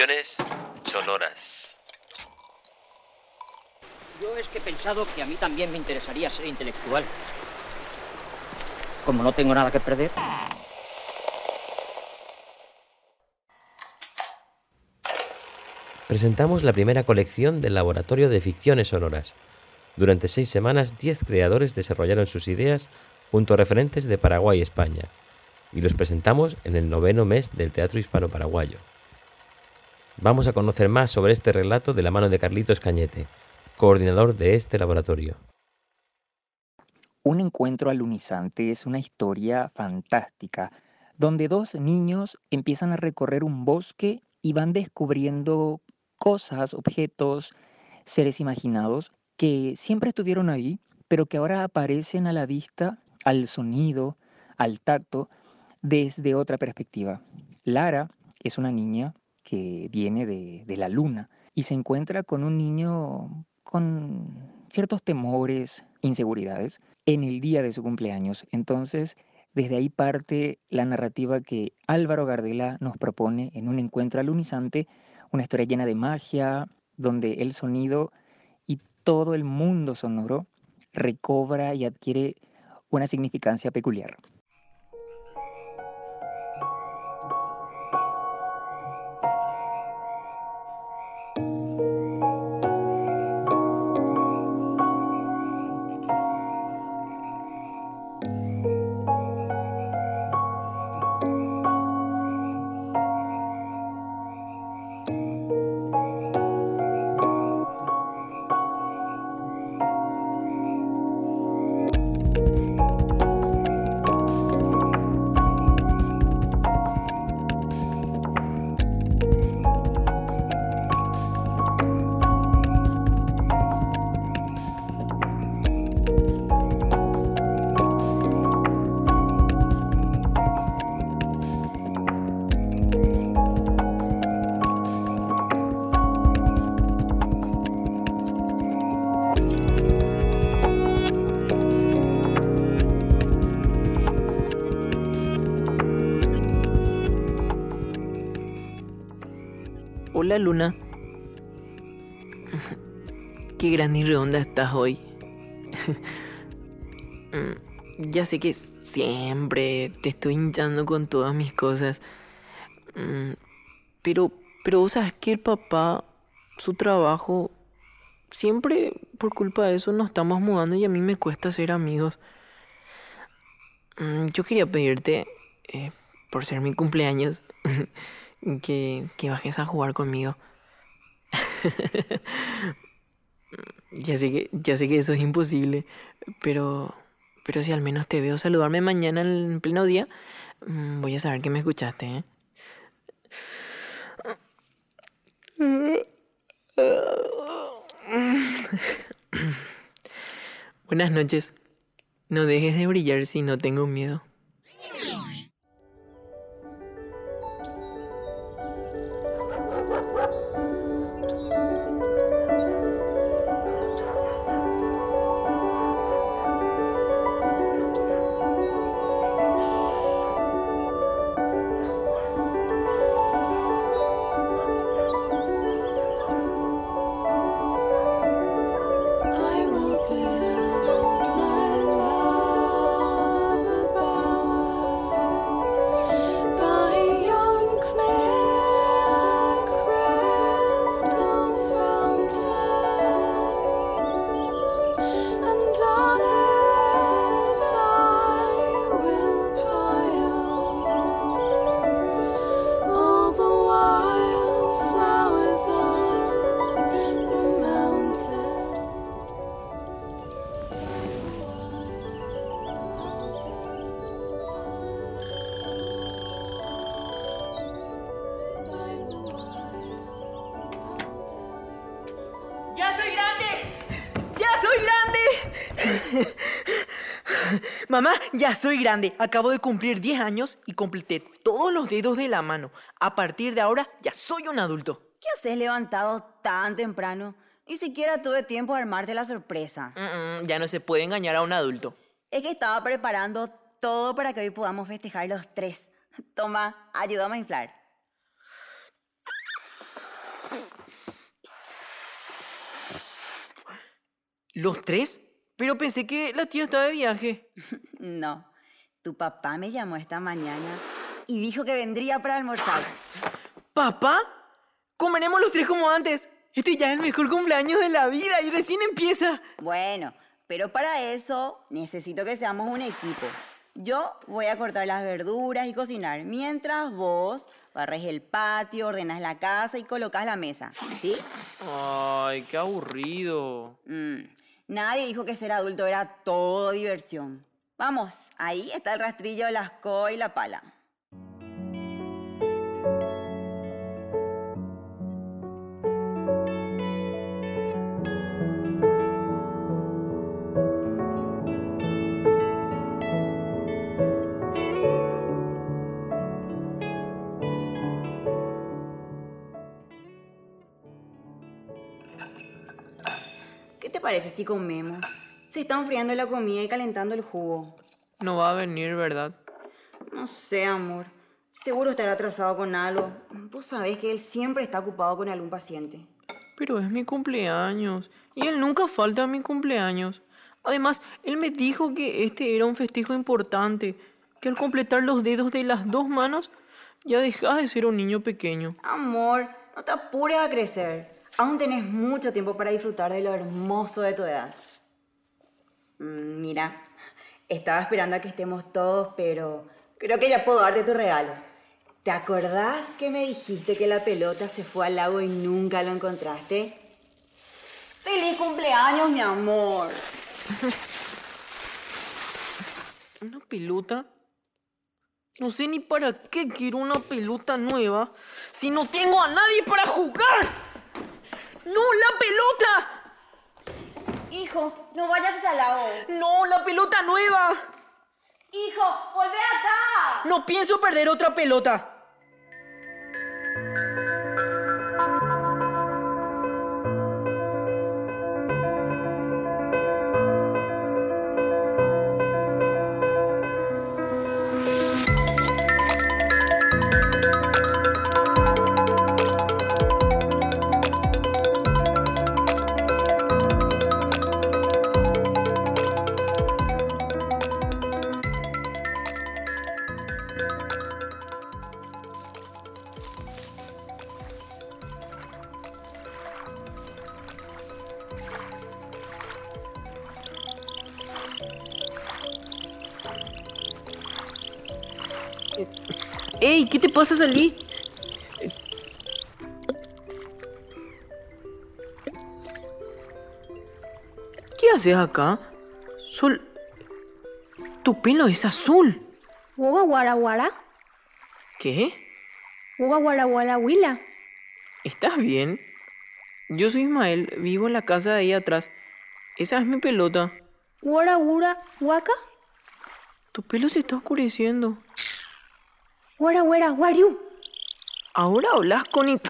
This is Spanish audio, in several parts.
ficciones sonoras. Yo es que he pensado que a mí también me interesaría ser intelectual. Como no tengo nada que perder. Presentamos la primera colección del Laboratorio de Ficciones Sonoras. Durante seis semanas, diez creadores desarrollaron sus ideas junto a referentes de Paraguay y España, y los presentamos en el noveno mes del Teatro Hispano-Paraguayo. Vamos a conocer más sobre este relato de la mano de Carlitos Cañete, coordinador de este laboratorio. Un encuentro alunizante es una historia fantástica, donde dos niños empiezan a recorrer un bosque y van descubriendo cosas, objetos, seres imaginados que siempre estuvieron ahí, pero que ahora aparecen a la vista, al sonido, al tacto, desde otra perspectiva. Lara es una niña que viene de, de la luna y se encuentra con un niño con ciertos temores, inseguridades, en el día de su cumpleaños. Entonces, desde ahí parte la narrativa que Álvaro Gardela nos propone en un encuentro alunizante, una historia llena de magia, donde el sonido todo el mundo sonoro recobra y adquiere una significancia peculiar. Hola Luna. Qué grande y redonda estás hoy. Mm, ya sé que siempre te estoy hinchando con todas mis cosas. Mm, pero, pero vos sabes que el papá, su trabajo, siempre por culpa de eso nos estamos mudando y a mí me cuesta ser amigos. Mm, yo quería pedirte, eh, por ser mi cumpleaños, que, que bajes a jugar conmigo. ya, sé que, ya sé que eso es imposible, pero, pero si al menos te veo saludarme mañana en pleno día, mm, voy a saber que me escuchaste. ¿eh? Buenas noches. No dejes de brillar si no tengo miedo. Ya soy grande, acabo de cumplir 10 años y completé todos los dedos de la mano. A partir de ahora ya soy un adulto. ¿Qué haces levantado tan temprano? Ni siquiera tuve tiempo de armarte la sorpresa. Ya no se puede engañar a un adulto. Es que estaba preparando todo para que hoy podamos festejar los tres. Toma, ayúdame a inflar. ¿Los tres? Pero pensé que la tía estaba de viaje. No, tu papá me llamó esta mañana y dijo que vendría para almorzar. ¿Papá? Comeremos los tres como antes. Este ya es el mejor cumpleaños de la vida y recién empieza. Bueno, pero para eso necesito que seamos un equipo. Yo voy a cortar las verduras y cocinar, mientras vos barres el patio, ordenas la casa y colocas la mesa. ¿Sí? Ay, qué aburrido. Mm, Nadie dijo que ser adulto era todo diversión. Vamos, ahí está el rastrillo, la escoba y la pala. Parece si comemos? Se está enfriando la comida y calentando el jugo. No va a venir, ¿verdad? No sé, amor. Seguro estará atrasado con algo. Vos sabés que él siempre está ocupado con algún paciente. Pero es mi cumpleaños. Y él nunca falta a mi cumpleaños. Además, él me dijo que este era un festejo importante. Que al completar los dedos de las dos manos, ya dejas de ser un niño pequeño. Amor, no te apures a crecer. Aún tenés mucho tiempo para disfrutar de lo hermoso de tu edad. Mm, Mira, estaba esperando a que estemos todos, pero creo que ya puedo darte tu regalo. ¿Te acordás que me dijiste que la pelota se fue al lago y nunca lo encontraste? ¡Feliz cumpleaños, mi amor! ¿Una pelota? No sé ni para qué quiero una pelota nueva si no tengo a nadie para jugar. ¡No, la pelota! Hijo, no vayas hacia lago. ¡No, la pelota nueva! Hijo, volvé acá. No pienso perder otra pelota. ¡Ey! ¿Qué te pasa, Salí? ¿Qué haces acá? Sol... Tu pelo es azul. Woga wara wara, ¿Qué? wara wara wila. ¿Estás bien? Yo soy Ismael, vivo en la casa de ahí atrás. Esa es mi pelota. Wara wura waka, Tu pelo se está oscureciendo. Wara wera wariu. Ahora hablas con...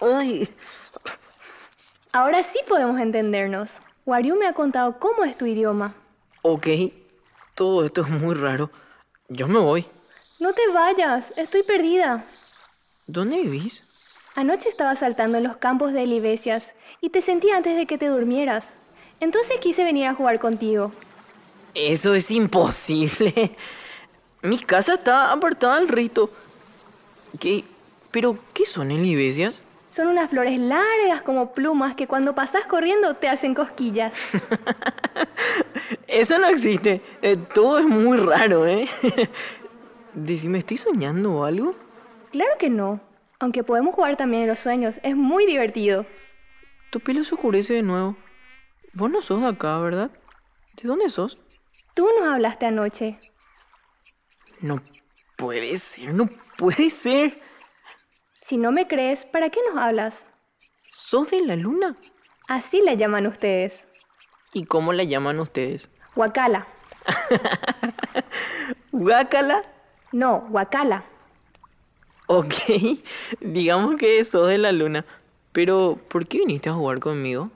Ay, Ahora sí podemos entendernos. Wariu me ha contado cómo es tu idioma. ok. Todo esto es muy raro. Yo me voy. No te vayas, estoy perdida. ¿Dónde vivís? Anoche estaba saltando en los campos de Libesias y te sentí antes de que te durmieras. Entonces quise venir a jugar contigo. Eso es imposible. Mi casa está apartada al rito. ¿Qué? ¿Pero qué son elibesias? Son unas flores largas como plumas que cuando pasas corriendo te hacen cosquillas. Eso no existe. Eh, todo es muy raro, ¿eh? Decime, ¿estoy soñando o algo? Claro que no. Aunque podemos jugar también en los sueños, es muy divertido. Tu pelo se oscurece de nuevo. Vos no sos de acá, ¿verdad? ¿De dónde sos? Tú nos hablaste anoche. No puede ser, no puede ser. Si no me crees, ¿para qué nos hablas? ¿Sos de la luna? Así la llaman ustedes. ¿Y cómo la llaman ustedes? Huacala. ¿Guácala? No, Huacala. Ok, digamos que sos de la luna. Pero, ¿por qué viniste a jugar conmigo?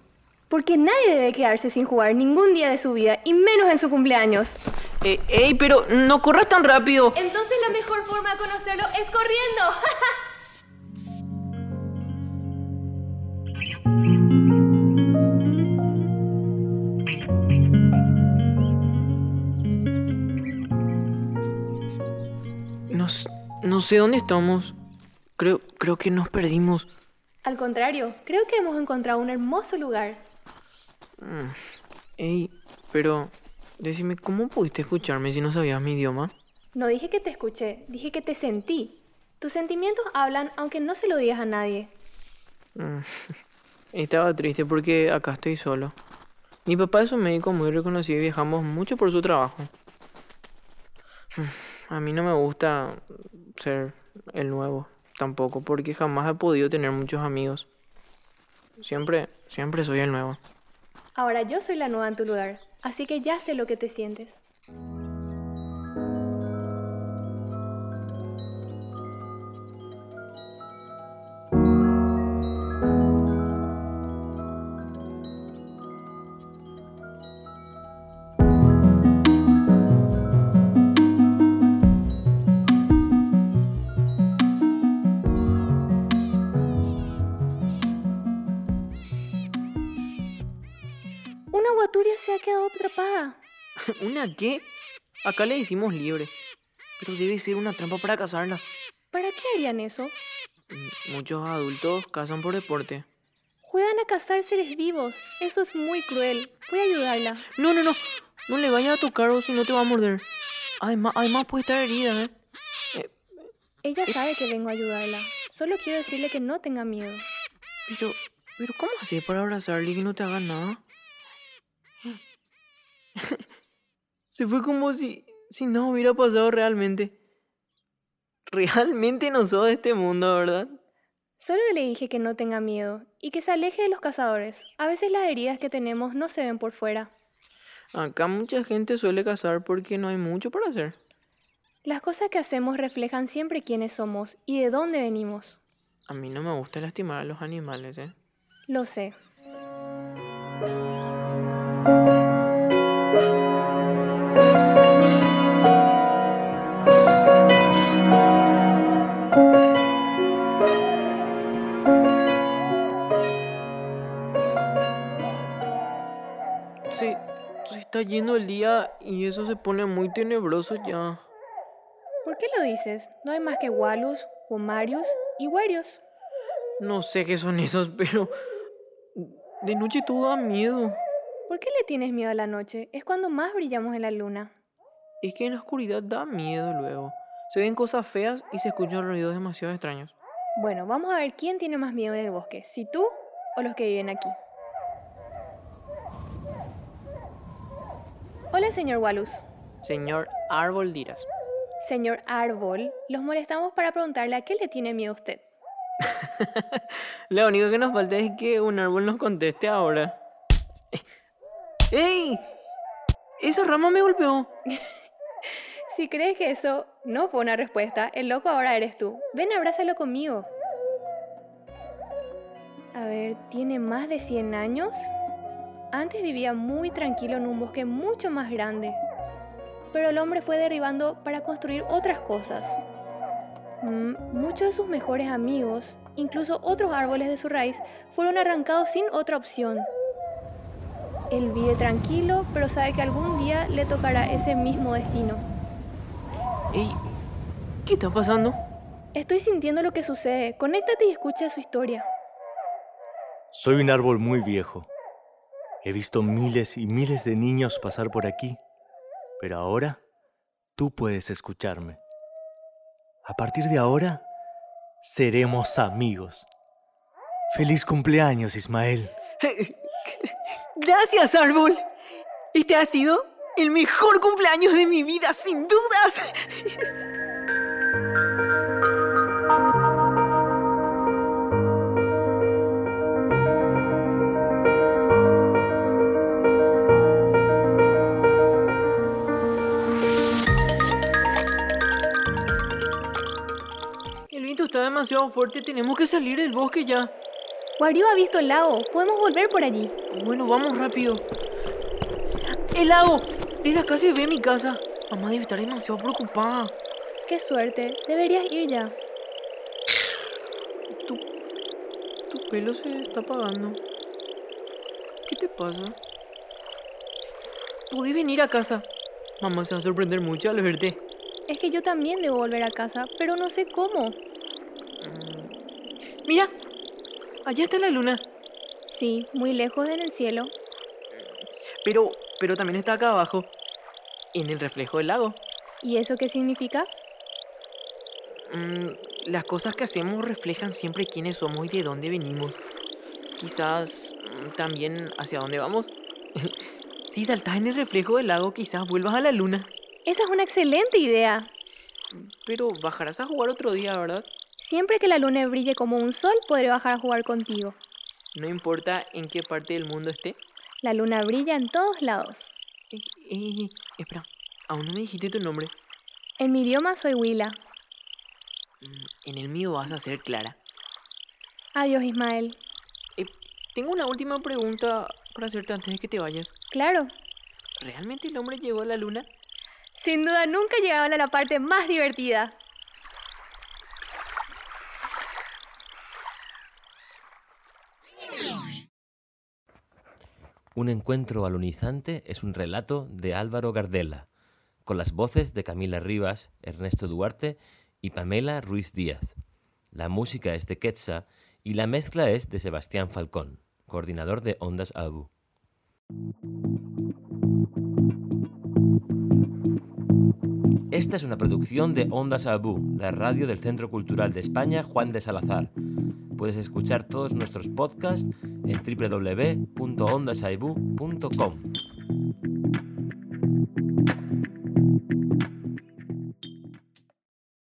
Porque nadie debe quedarse sin jugar ningún día de su vida, y menos en su cumpleaños. Eh, ¡Ey, pero no corras tan rápido! Entonces la mejor forma de conocerlo es corriendo. no, no sé dónde estamos. Creo, creo que nos perdimos. Al contrario, creo que hemos encontrado un hermoso lugar Ey, pero decime, ¿cómo pudiste escucharme si no sabías mi idioma? No dije que te escuché, dije que te sentí. Tus sentimientos hablan aunque no se lo digas a nadie. Estaba triste porque acá estoy solo. Mi papá es un médico muy reconocido y viajamos mucho por su trabajo. A mí no me gusta ser el nuevo tampoco, porque jamás he podido tener muchos amigos. Siempre, siempre soy el nuevo. Ahora yo soy la nueva en tu lugar, así que ya sé lo que te sientes. ¿Una qué? Acá le hicimos libre. Pero debe ser una trampa para cazarla. ¿Para qué harían eso? Mm, Muchos adultos cazan por deporte. Juegan a cazar seres vivos. Eso es muy cruel. Voy a ayudarla. No, no, no. No le vayas a tocar o si no te va a morder. Además, además puede estar herida, ¿eh? Ella sabe que vengo a ayudarla. Solo quiero decirle que no tenga miedo. Pero, pero ¿cómo haces para abrazarle y que no te haga nada? Se fue como si, si no hubiera pasado realmente. Realmente no sos de este mundo, ¿verdad? Solo le dije que no tenga miedo y que se aleje de los cazadores. A veces las heridas que tenemos no se ven por fuera. Acá mucha gente suele cazar porque no hay mucho para hacer. Las cosas que hacemos reflejan siempre quiénes somos y de dónde venimos. A mí no me gusta lastimar a los animales, ¿eh? Lo sé. Se, se está yendo el día y eso se pone muy tenebroso ya. ¿Por qué lo dices? No hay más que Walus, Womarius y Warios. No sé qué son esos, pero de noche todo da miedo. ¿Por qué le tienes miedo a la noche? Es cuando más brillamos en la luna. Es que en la oscuridad da miedo luego. Se ven cosas feas y se escuchan ruidos demasiado extraños. Bueno, vamos a ver quién tiene más miedo en el bosque, si tú o los que viven aquí. Hola, señor Walus. Señor Árbol Diras. Señor Árbol, los molestamos para preguntarle a qué le tiene miedo usted. Lo único que nos falta es que un árbol nos conteste ahora. ¡Ey! Esa rama me golpeó. Si crees que eso no fue una respuesta, el loco ahora eres tú. Ven, abrázalo conmigo. A ver, ¿tiene más de 100 años? Antes vivía muy tranquilo en un bosque mucho más grande. Pero el hombre fue derribando para construir otras cosas. Mm, Muchos de sus mejores amigos, incluso otros árboles de su raíz, fueron arrancados sin otra opción. Él vive tranquilo, pero sabe que algún día le tocará ese mismo destino. ¡Ey! ¿Qué está pasando? Estoy sintiendo lo que sucede. Conéctate y escucha su historia. Soy un árbol muy viejo. He visto miles y miles de niños pasar por aquí, pero ahora tú puedes escucharme. A partir de ahora, seremos amigos. Feliz cumpleaños, Ismael. Gracias, árbol. Este ha sido el mejor cumpleaños de mi vida, sin dudas. El viento está demasiado fuerte, tenemos que salir del bosque ya. Wario ha visto el lago. Podemos volver por allí. Bueno, vamos rápido. ¡El lago! Desde acá se ve mi casa. Mamá debe estar demasiado preocupada. Qué suerte. Deberías ir ya. Tu, tu pelo se está apagando. ¿Qué te pasa? Podés venir a casa. Mamá se va a sorprender mucho al verte. Es que yo también debo volver a casa, pero no sé cómo. Mira, allá está la luna. Sí, muy lejos en el cielo. Pero, pero también está acá abajo, en el reflejo del lago. ¿Y eso qué significa? Mm, las cosas que hacemos reflejan siempre quiénes somos y de dónde venimos. Quizás mm, también hacia dónde vamos. si saltas en el reflejo del lago, quizás vuelvas a la luna. Esa es una excelente idea. Pero bajarás a jugar otro día, ¿verdad? Siempre que la luna brille como un sol, podré bajar a jugar contigo. No importa en qué parte del mundo esté. La luna brilla en todos lados. Eh, eh, espera, aún no me dijiste tu nombre. En mi idioma soy Willa. Mm, En el mío vas a ser Clara. Adiós, Ismael. Eh, tengo una última pregunta para hacerte antes de que te vayas. Claro. ¿Realmente el hombre llegó a la luna? Sin duda nunca llegaban a la parte más divertida. Un encuentro alunizante es un relato de Álvaro Gardela, con las voces de Camila Rivas, Ernesto Duarte y Pamela Ruiz Díaz. La música es de Quetza y la mezcla es de Sebastián Falcón, coordinador de Ondas Abu. Esta es una producción de Ondas Abu, la radio del Centro Cultural de España Juan de Salazar. Puedes escuchar todos nuestros podcasts en www.ondasaibu.com.